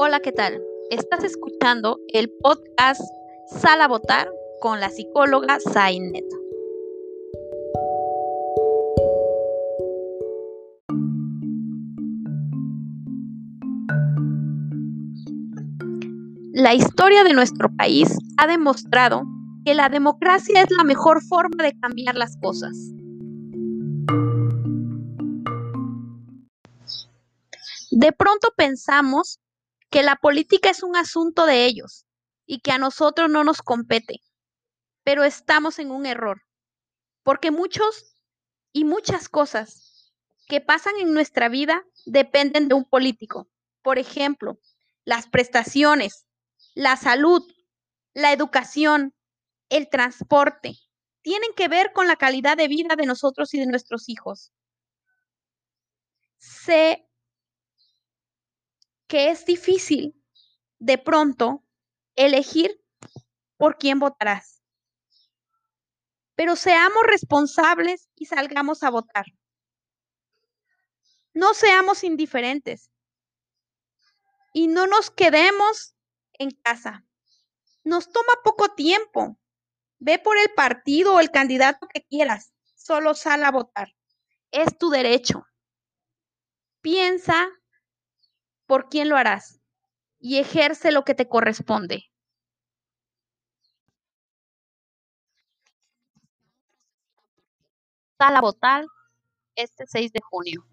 Hola, ¿qué tal? Estás escuchando el podcast Sala Votar con la psicóloga Zainet. La historia de nuestro país ha demostrado que la democracia es la mejor forma de cambiar las cosas. De pronto pensamos que la política es un asunto de ellos y que a nosotros no nos compete, pero estamos en un error, porque muchos y muchas cosas que pasan en nuestra vida dependen de un político. Por ejemplo, las prestaciones, la salud, la educación, el transporte, tienen que ver con la calidad de vida de nosotros y de nuestros hijos. Sé que es difícil de pronto elegir por quién votarás. Pero seamos responsables y salgamos a votar. No seamos indiferentes y no nos quedemos en casa. Nos toma poco tiempo. Ve por el partido o el candidato que quieras. Solo sal a votar. Es tu derecho. Piensa por quién lo harás y ejerce lo que te corresponde. Sal a votar este 6 de junio.